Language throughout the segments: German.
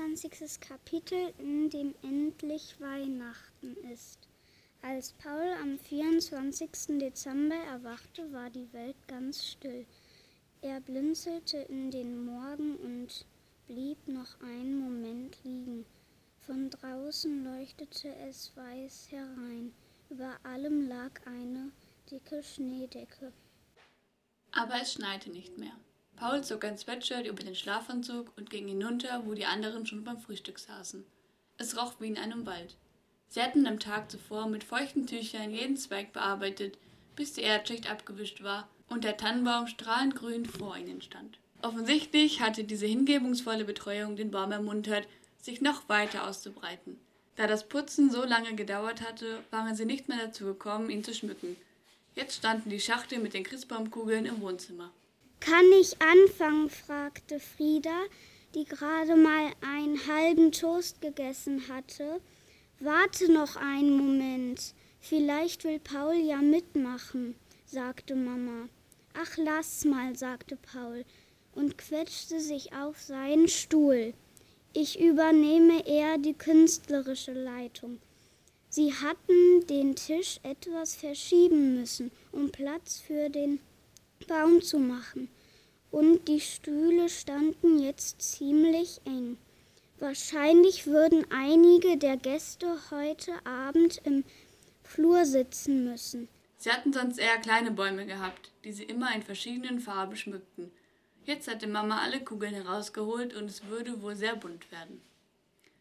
24. Kapitel, in dem endlich Weihnachten ist. Als Paul am 24. Dezember erwachte, war die Welt ganz still. Er blinzelte in den Morgen und blieb noch einen Moment liegen. Von draußen leuchtete es weiß herein. Über allem lag eine dicke Schneedecke. Aber es schneite nicht mehr. Paul zog ein Sweatshirt über den Schlafanzug und ging hinunter, wo die anderen schon beim Frühstück saßen. Es roch wie in einem Wald. Sie hatten am Tag zuvor mit feuchten Tüchern jeden Zweig bearbeitet, bis die Erdschicht abgewischt war und der Tannenbaum strahlend grün vor ihnen stand. Offensichtlich hatte diese hingebungsvolle Betreuung den Baum ermuntert, sich noch weiter auszubreiten. Da das Putzen so lange gedauert hatte, waren sie nicht mehr dazu gekommen, ihn zu schmücken. Jetzt standen die Schachtel mit den Christbaumkugeln im Wohnzimmer. Kann ich anfangen? fragte Frieda, die gerade mal einen halben Toast gegessen hatte. Warte noch einen Moment. Vielleicht will Paul ja mitmachen, sagte Mama. Ach, lass mal, sagte Paul und quetschte sich auf seinen Stuhl. Ich übernehme eher die künstlerische Leitung. Sie hatten den Tisch etwas verschieben müssen, um Platz für den Baum zu machen, und die Stühle standen jetzt ziemlich eng. Wahrscheinlich würden einige der Gäste heute Abend im Flur sitzen müssen. Sie hatten sonst eher kleine Bäume gehabt, die sie immer in verschiedenen Farben schmückten. Jetzt hatte Mama alle Kugeln herausgeholt und es würde wohl sehr bunt werden.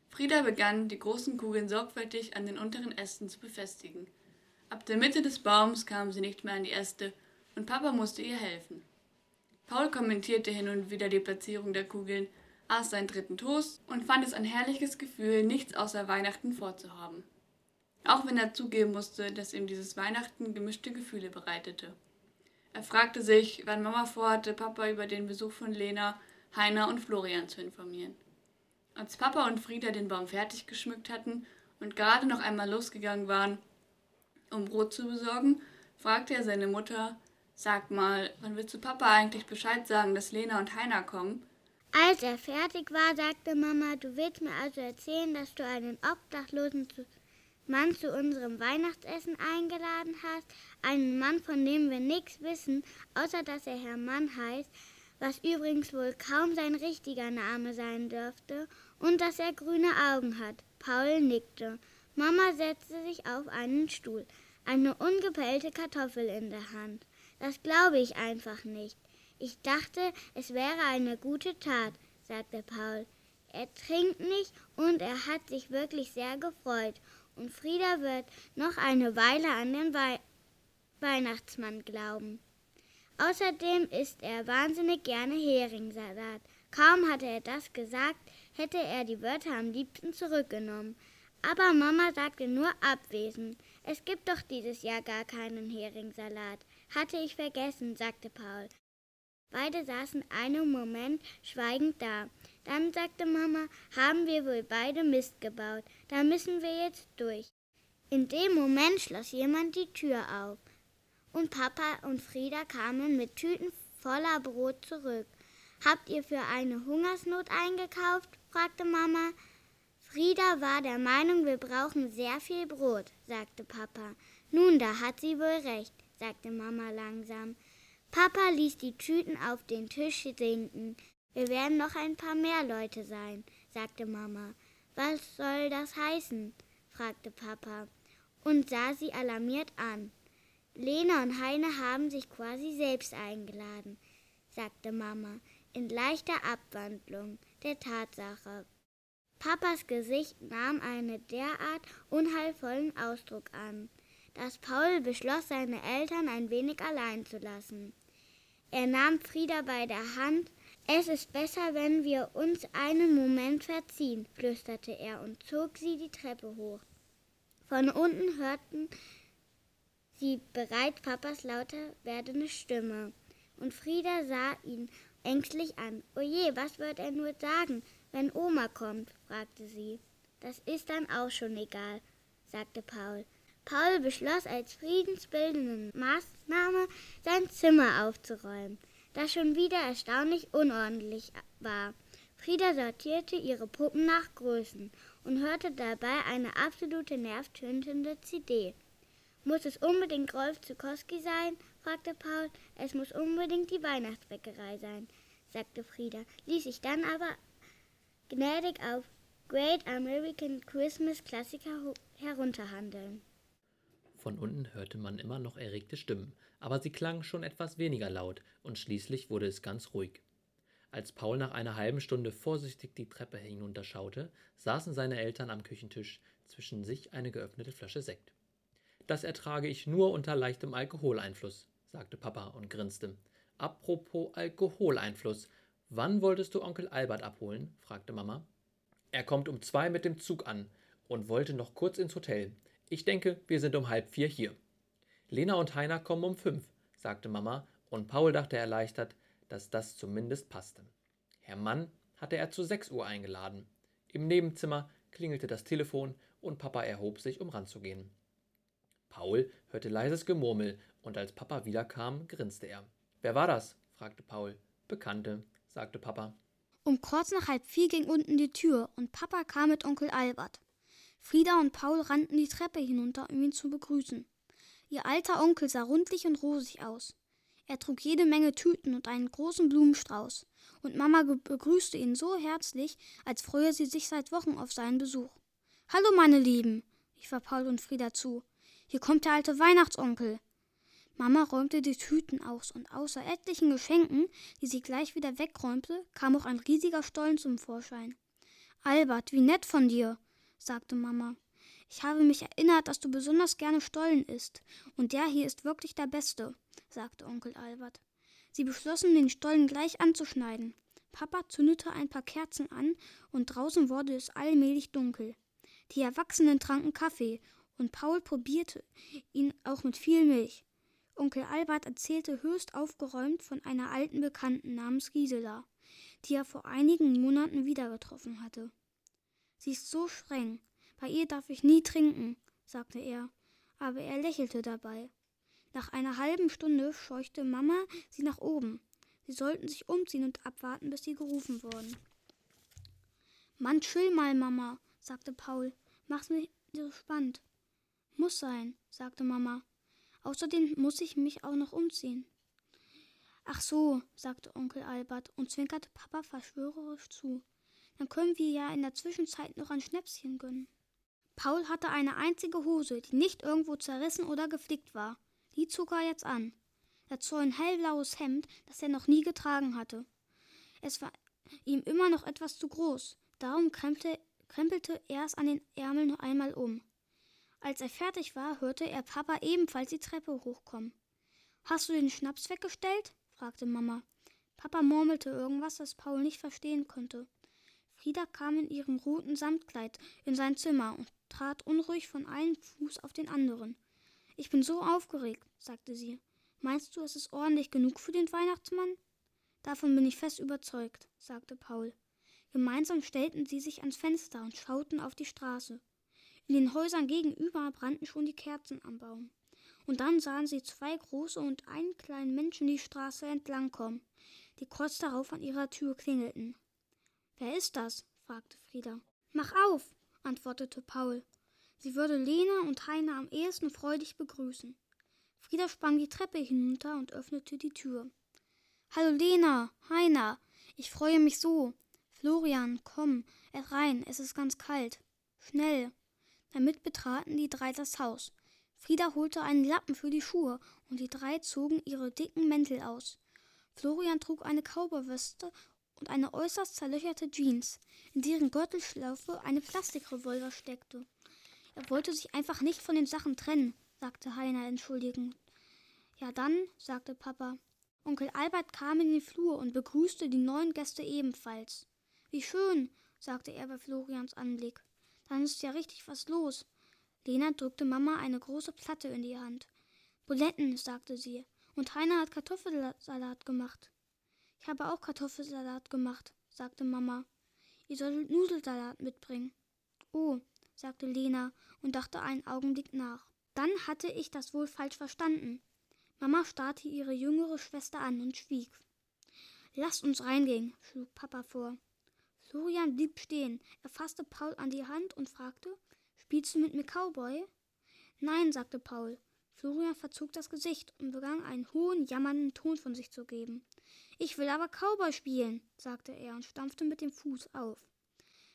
Frieda begann, die großen Kugeln sorgfältig an den unteren Ästen zu befestigen. Ab der Mitte des Baums kam sie nicht mehr an die Äste und Papa musste ihr helfen. Paul kommentierte hin und wieder die Platzierung der Kugeln, aß seinen dritten Toast und fand es ein herrliches Gefühl, nichts außer Weihnachten vorzuhaben. Auch wenn er zugeben musste, dass ihm dieses Weihnachten gemischte Gefühle bereitete. Er fragte sich, wann Mama vorhatte, Papa über den Besuch von Lena, Heiner und Florian zu informieren. Als Papa und Frieda den Baum fertig geschmückt hatten und gerade noch einmal losgegangen waren, um Brot zu besorgen, fragte er seine Mutter, Sag mal, wann willst du Papa eigentlich Bescheid sagen, dass Lena und Heiner kommen? Als er fertig war, sagte Mama, du willst mir also erzählen, dass du einen obdachlosen Mann zu unserem Weihnachtsessen eingeladen hast, einen Mann, von dem wir nichts wissen, außer dass er Herr Mann heißt, was übrigens wohl kaum sein richtiger Name sein dürfte, und dass er grüne Augen hat. Paul nickte. Mama setzte sich auf einen Stuhl, eine ungepellte Kartoffel in der Hand. Das glaube ich einfach nicht. Ich dachte, es wäre eine gute Tat, sagte Paul. Er trinkt nicht und er hat sich wirklich sehr gefreut. Und Frieda wird noch eine Weile an den Wei Weihnachtsmann glauben. Außerdem isst er wahnsinnig gerne Heringssalat. Kaum hatte er das gesagt, hätte er die Wörter am liebsten zurückgenommen. Aber Mama sagte nur abwesend. Es gibt doch dieses Jahr gar keinen Heringssalat. Hatte ich vergessen, sagte Paul. Beide saßen einen Moment schweigend da. Dann sagte Mama, haben wir wohl beide Mist gebaut. Da müssen wir jetzt durch. In dem Moment schloss jemand die Tür auf. Und Papa und Frieda kamen mit Tüten voller Brot zurück. Habt ihr für eine Hungersnot eingekauft? fragte Mama. Frieda war der Meinung, wir brauchen sehr viel Brot, sagte Papa. Nun, da hat sie wohl recht sagte Mama langsam. Papa ließ die Tüten auf den Tisch sinken. Wir werden noch ein paar mehr Leute sein, sagte Mama. Was soll das heißen? fragte Papa und sah sie alarmiert an. Lena und Heine haben sich quasi selbst eingeladen, sagte Mama in leichter Abwandlung der Tatsache. Papas Gesicht nahm einen derart unheilvollen Ausdruck an dass Paul beschloss, seine Eltern ein wenig allein zu lassen. Er nahm Frieda bei der Hand. Es ist besser, wenn wir uns einen Moment verziehen, flüsterte er und zog sie die Treppe hoch. Von unten hörten sie bereits Papas lauter werdende Stimme, und Frieda sah ihn ängstlich an. Oje, was wird er nur sagen, wenn Oma kommt? fragte sie. Das ist dann auch schon egal, sagte Paul. Paul beschloss als friedensbildende Maßnahme, sein Zimmer aufzuräumen, das schon wieder erstaunlich unordentlich war. Frieda sortierte ihre Puppen nach Größen und hörte dabei eine absolute nervtötende CD. Muss es unbedingt Rolf Zukowski sein? fragte Paul. Es muss unbedingt die Weihnachtsbäckerei sein, sagte Frieda, ließ sich dann aber gnädig auf Great American Christmas Klassiker herunterhandeln. Von unten hörte man immer noch erregte Stimmen, aber sie klangen schon etwas weniger laut, und schließlich wurde es ganz ruhig. Als Paul nach einer halben Stunde vorsichtig die Treppe hinunterschaute, saßen seine Eltern am Küchentisch, zwischen sich eine geöffnete Flasche Sekt. Das ertrage ich nur unter leichtem Alkoholeinfluss, sagte Papa und grinste. Apropos Alkoholeinfluss, wann wolltest du Onkel Albert abholen? fragte Mama. Er kommt um zwei mit dem Zug an und wollte noch kurz ins Hotel. Ich denke, wir sind um halb vier hier. Lena und Heiner kommen um fünf, sagte Mama, und Paul dachte erleichtert, dass das zumindest passte. Herr Mann hatte er zu sechs Uhr eingeladen. Im Nebenzimmer klingelte das Telefon und Papa erhob sich, um ranzugehen. Paul hörte leises Gemurmel und als Papa wiederkam, grinste er. Wer war das? fragte Paul. Bekannte, sagte Papa. Um kurz nach halb vier ging unten die Tür und Papa kam mit Onkel Albert. Frieda und Paul rannten die Treppe hinunter, um ihn zu begrüßen. Ihr alter Onkel sah rundlich und rosig aus. Er trug jede Menge Tüten und einen großen Blumenstrauß, und Mama begrüßte ihn so herzlich, als freue sie sich seit Wochen auf seinen Besuch. Hallo, meine Lieben, rief er Paul und Frieda zu. Hier kommt der alte Weihnachtsonkel. Mama räumte die Tüten aus, und außer etlichen Geschenken, die sie gleich wieder wegräumte, kam auch ein riesiger Stollen zum Vorschein. Albert, wie nett von dir, sagte Mama. Ich habe mich erinnert, dass du besonders gerne Stollen isst, und der hier ist wirklich der beste, sagte Onkel Albert. Sie beschlossen, den Stollen gleich anzuschneiden. Papa zündete ein paar Kerzen an, und draußen wurde es allmählich dunkel. Die Erwachsenen tranken Kaffee, und Paul probierte ihn auch mit viel Milch. Onkel Albert erzählte höchst aufgeräumt von einer alten Bekannten namens Gisela, die er vor einigen Monaten wieder getroffen hatte. Sie ist so streng, bei ihr darf ich nie trinken, sagte er, aber er lächelte dabei. Nach einer halben Stunde scheuchte Mama sie nach oben. Sie sollten sich umziehen und abwarten, bis sie gerufen wurden. Mann, chill mal, Mama, sagte Paul. Mach's nicht so spannend. Muss sein, sagte Mama. Außerdem muss ich mich auch noch umziehen. Ach so, sagte Onkel Albert und zwinkerte Papa verschwörerisch zu. Dann können wir ja in der Zwischenzeit noch ein Schnäpschen gönnen. Paul hatte eine einzige Hose, die nicht irgendwo zerrissen oder geflickt war. Die zog er jetzt an. Dazu ein hellblaues Hemd, das er noch nie getragen hatte. Es war ihm immer noch etwas zu groß, darum krempelte, krempelte er es an den Ärmeln noch einmal um. Als er fertig war, hörte er Papa ebenfalls die Treppe hochkommen. Hast du den Schnaps weggestellt? fragte Mama. Papa murmelte irgendwas, das Paul nicht verstehen konnte. Frieda kam in ihrem roten Samtkleid in sein Zimmer und trat unruhig von einem Fuß auf den anderen. Ich bin so aufgeregt, sagte sie. Meinst du, es ist ordentlich genug für den Weihnachtsmann? Davon bin ich fest überzeugt, sagte Paul. Gemeinsam stellten sie sich ans Fenster und schauten auf die Straße. In den Häusern gegenüber brannten schon die Kerzen am Baum. Und dann sahen sie zwei große und einen kleinen Menschen die Straße entlangkommen, die kurz darauf an ihrer Tür klingelten. Wer ist das? fragte Frieda. Mach auf, antwortete Paul. Sie würde Lena und Heiner am ehesten freudig begrüßen. Frieda sprang die Treppe hinunter und öffnete die Tür. Hallo Lena, Heiner, ich freue mich so. Florian, komm, rein, es ist ganz kalt. Schnell. Damit betraten die drei das Haus. Frieda holte einen Lappen für die Schuhe und die drei zogen ihre dicken Mäntel aus. Florian trug eine Kauberweste und eine äußerst zerlöcherte Jeans, in deren Gürtelschlaufe eine Plastikrevolver steckte. Er wollte sich einfach nicht von den Sachen trennen, sagte Heiner entschuldigend. Ja dann, sagte Papa. Onkel Albert kam in den Flur und begrüßte die neuen Gäste ebenfalls. Wie schön, sagte er bei Florians Anblick. Dann ist ja richtig was los. Lena drückte Mama eine große Platte in die Hand. Buletten, sagte sie, und Heiner hat Kartoffelsalat gemacht. Ich habe auch Kartoffelsalat gemacht, sagte Mama. Ihr solltet Nudelsalat mitbringen. Oh, sagte Lena und dachte einen Augenblick nach. Dann hatte ich das wohl falsch verstanden. Mama starrte ihre jüngere Schwester an und schwieg. Lasst uns reingehen, schlug Papa vor. Florian blieb stehen. Er fasste Paul an die Hand und fragte, Spielst du mit mir Cowboy? Nein, sagte Paul. Florian verzog das Gesicht und begann einen hohen, jammernden Ton von sich zu geben. Ich will aber Cowboy spielen, sagte er und stampfte mit dem Fuß auf.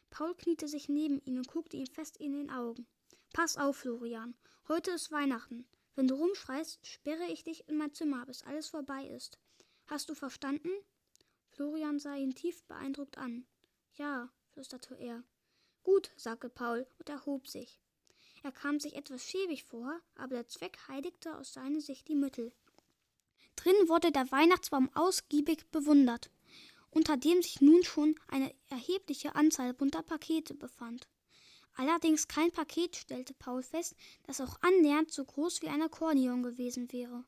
Paul kniete sich neben ihn und guckte ihm fest in den Augen. Pass auf, Florian. Heute ist Weihnachten. Wenn du rumschreist, sperre ich dich in mein Zimmer, bis alles vorbei ist. Hast du verstanden? Florian sah ihn tief beeindruckt an. Ja, flüsterte er. Gut, sagte Paul und erhob sich. Er kam sich etwas schäbig vor, aber der Zweck heiligte aus seiner Sicht die Mittel. Drin wurde der Weihnachtsbaum ausgiebig bewundert, unter dem sich nun schon eine erhebliche Anzahl bunter Pakete befand. Allerdings kein Paket, stellte Paul fest, das auch annähernd so groß wie ein Akkordeon gewesen wäre.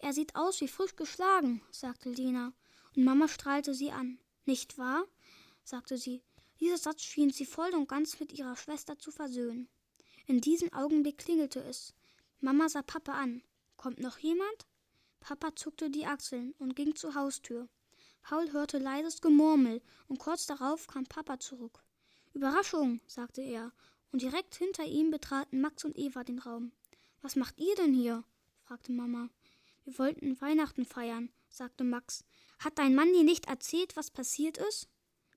Er sieht aus wie frisch geschlagen, sagte Lena, und Mama strahlte sie an. Nicht wahr? sagte sie. Dieser Satz schien sie voll und ganz mit ihrer Schwester zu versöhnen. In diesem Augenblick klingelte es. Mama sah Papa an. Kommt noch jemand? Papa zuckte die Achseln und ging zur Haustür. Paul hörte leises Gemurmel und kurz darauf kam Papa zurück. Überraschung, sagte er, und direkt hinter ihm betraten Max und Eva den Raum. Was macht ihr denn hier? fragte Mama. Wir wollten Weihnachten feiern, sagte Max. Hat dein Mann dir nicht erzählt, was passiert ist?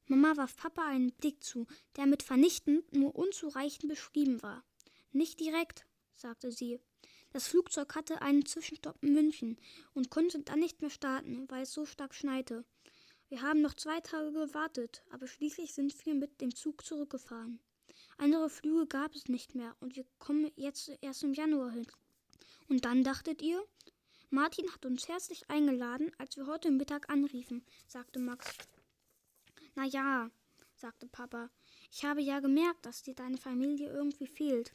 Mama warf Papa einen Blick zu, der mit vernichtend nur unzureichend beschrieben war. Nicht direkt, sagte sie. Das Flugzeug hatte einen Zwischenstopp in München und konnte dann nicht mehr starten, weil es so stark schneite. Wir haben noch zwei Tage gewartet, aber schließlich sind wir mit dem Zug zurückgefahren. Andere Flüge gab es nicht mehr und wir kommen jetzt erst im Januar hin. Und dann dachtet ihr? Martin hat uns herzlich eingeladen, als wir heute Mittag anriefen, sagte Max. Na ja, sagte Papa. Ich habe ja gemerkt, dass dir deine Familie irgendwie fehlt.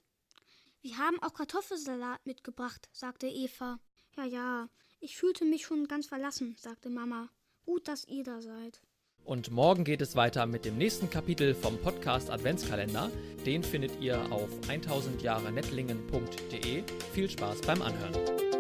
Wir haben auch Kartoffelsalat mitgebracht, sagte Eva. Ja, ja, ich fühlte mich schon ganz verlassen, sagte Mama. Gut, dass ihr da seid. Und morgen geht es weiter mit dem nächsten Kapitel vom Podcast Adventskalender. Den findet ihr auf 1000jahrenettlingen.de. Viel Spaß beim Anhören.